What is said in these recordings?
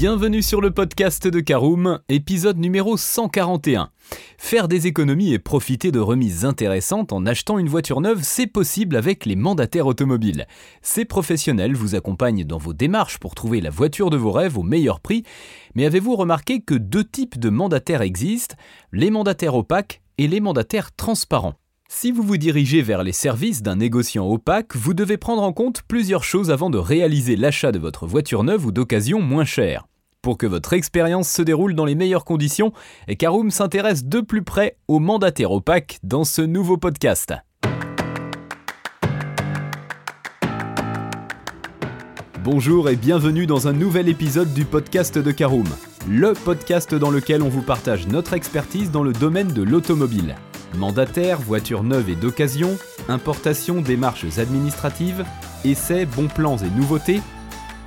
Bienvenue sur le podcast de Caroom, épisode numéro 141. Faire des économies et profiter de remises intéressantes en achetant une voiture neuve, c'est possible avec les mandataires automobiles. Ces professionnels vous accompagnent dans vos démarches pour trouver la voiture de vos rêves au meilleur prix, mais avez-vous remarqué que deux types de mandataires existent, les mandataires opaques et les mandataires transparents? Si vous vous dirigez vers les services d'un négociant opaque, vous devez prendre en compte plusieurs choses avant de réaliser l'achat de votre voiture neuve ou d'occasion moins chère. Pour que votre expérience se déroule dans les meilleures conditions, Caroom s'intéresse de plus près aux mandataires opaques dans ce nouveau podcast. Bonjour et bienvenue dans un nouvel épisode du podcast de Caroom, le podcast dans lequel on vous partage notre expertise dans le domaine de l'automobile. Mandataires, voitures neuves et d'occasion, importation, démarches administratives, essais, bons plans et nouveautés,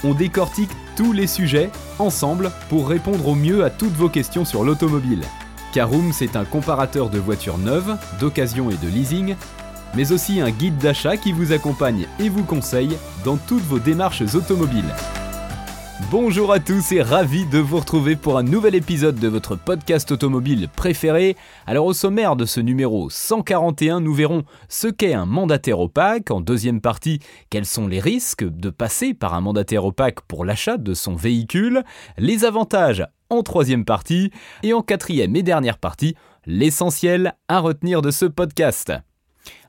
on décortique tous les sujets ensemble pour répondre au mieux à toutes vos questions sur l'automobile. Caroom, c'est un comparateur de voitures neuves, d'occasion et de leasing, mais aussi un guide d'achat qui vous accompagne et vous conseille dans toutes vos démarches automobiles. Bonjour à tous et ravi de vous retrouver pour un nouvel épisode de votre podcast automobile préféré. Alors au sommaire de ce numéro 141, nous verrons ce qu'est un mandataire opaque. En deuxième partie, quels sont les risques de passer par un mandataire opaque pour l'achat de son véhicule, les avantages en troisième partie, et en quatrième et dernière partie, l'essentiel à retenir de ce podcast.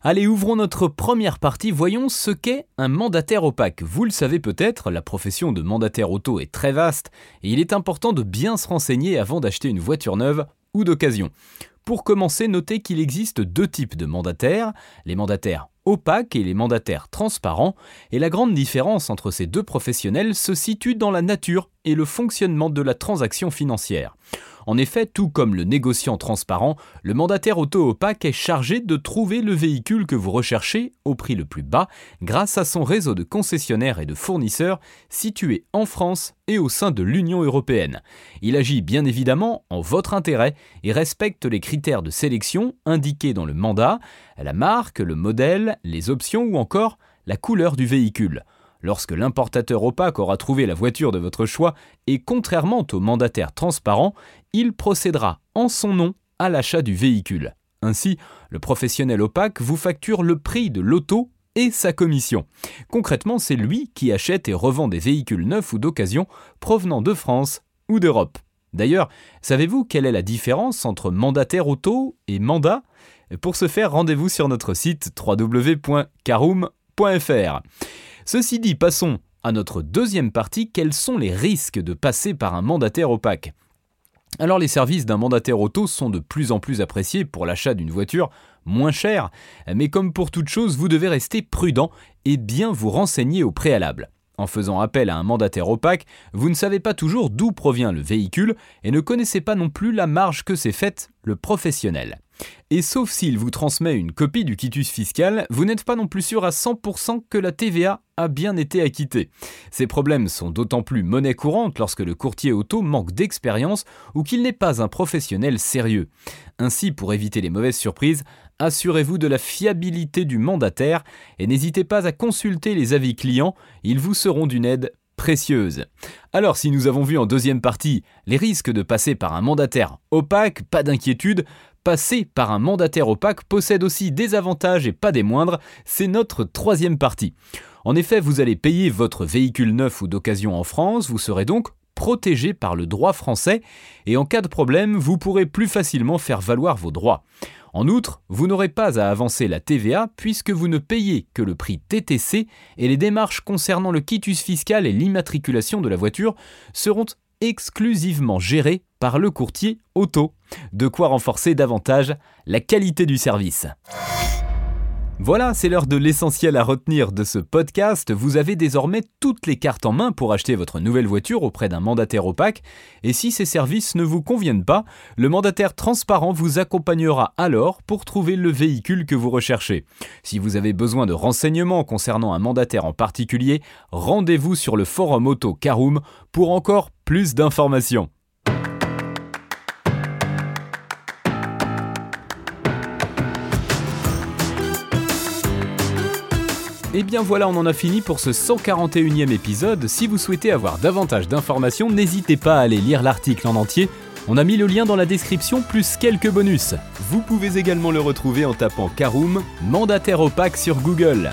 Allez, ouvrons notre première partie, voyons ce qu'est un mandataire opaque. Vous le savez peut-être, la profession de mandataire auto est très vaste et il est important de bien se renseigner avant d'acheter une voiture neuve ou d'occasion. Pour commencer, notez qu'il existe deux types de mandataires, les mandataires opaques et les mandataires transparents, et la grande différence entre ces deux professionnels se situe dans la nature et le fonctionnement de la transaction financière. En effet, tout comme le négociant transparent, le mandataire auto-opaque est chargé de trouver le véhicule que vous recherchez au prix le plus bas grâce à son réseau de concessionnaires et de fournisseurs situés en France et au sein de l'Union européenne. Il agit bien évidemment en votre intérêt et respecte les critères de sélection indiqués dans le mandat, la marque, le modèle, les options ou encore la couleur du véhicule. Lorsque l'importateur opaque aura trouvé la voiture de votre choix et contrairement au mandataire transparent, il procédera en son nom à l'achat du véhicule. Ainsi, le professionnel opaque vous facture le prix de l'auto et sa commission. Concrètement, c'est lui qui achète et revend des véhicules neufs ou d'occasion provenant de France ou d'Europe. D'ailleurs, savez-vous quelle est la différence entre mandataire auto et mandat? Pour ce faire, rendez-vous sur notre site www.caroom.fr. Ceci dit, passons à notre deuxième partie, quels sont les risques de passer par un mandataire opaque? Alors les services d'un mandataire auto sont de plus en plus appréciés pour l'achat d'une voiture moins chère, mais comme pour toute chose, vous devez rester prudent et bien vous renseigner au préalable. En faisant appel à un mandataire opaque, vous ne savez pas toujours d'où provient le véhicule et ne connaissez pas non plus la marge que s'est faite le professionnel. Et sauf s'il vous transmet une copie du quitus fiscal, vous n'êtes pas non plus sûr à 100% que la TVA a bien été acquittée. Ces problèmes sont d'autant plus monnaie courante lorsque le courtier auto manque d'expérience ou qu'il n'est pas un professionnel sérieux. Ainsi, pour éviter les mauvaises surprises, assurez-vous de la fiabilité du mandataire et n'hésitez pas à consulter les avis clients, ils vous seront d'une aide Alors si nous avons vu en deuxième partie les risques de passer par un mandataire opaque, pas d'inquiétude, passer par un mandataire opaque possède aussi des avantages et pas des moindres, c'est notre troisième partie. En effet, vous allez payer votre véhicule neuf ou d'occasion en France, vous serez donc protégé par le droit français et en cas de problème, vous pourrez plus facilement faire valoir vos droits. En outre, vous n'aurez pas à avancer la TVA puisque vous ne payez que le prix TTC et les démarches concernant le quitus fiscal et l'immatriculation de la voiture seront exclusivement gérées par le courtier auto. De quoi renforcer davantage la qualité du service. Voilà, c'est l'heure de l'essentiel à retenir de ce podcast. Vous avez désormais toutes les cartes en main pour acheter votre nouvelle voiture auprès d'un mandataire opaque. Et si ces services ne vous conviennent pas, le mandataire transparent vous accompagnera alors pour trouver le véhicule que vous recherchez. Si vous avez besoin de renseignements concernant un mandataire en particulier, rendez-vous sur le forum auto Caroom pour encore plus d'informations. Et bien voilà, on en a fini pour ce 141e épisode. Si vous souhaitez avoir davantage d'informations, n'hésitez pas à aller lire l'article en entier. On a mis le lien dans la description plus quelques bonus. Vous pouvez également le retrouver en tapant Karoom, mandataire opaque sur Google.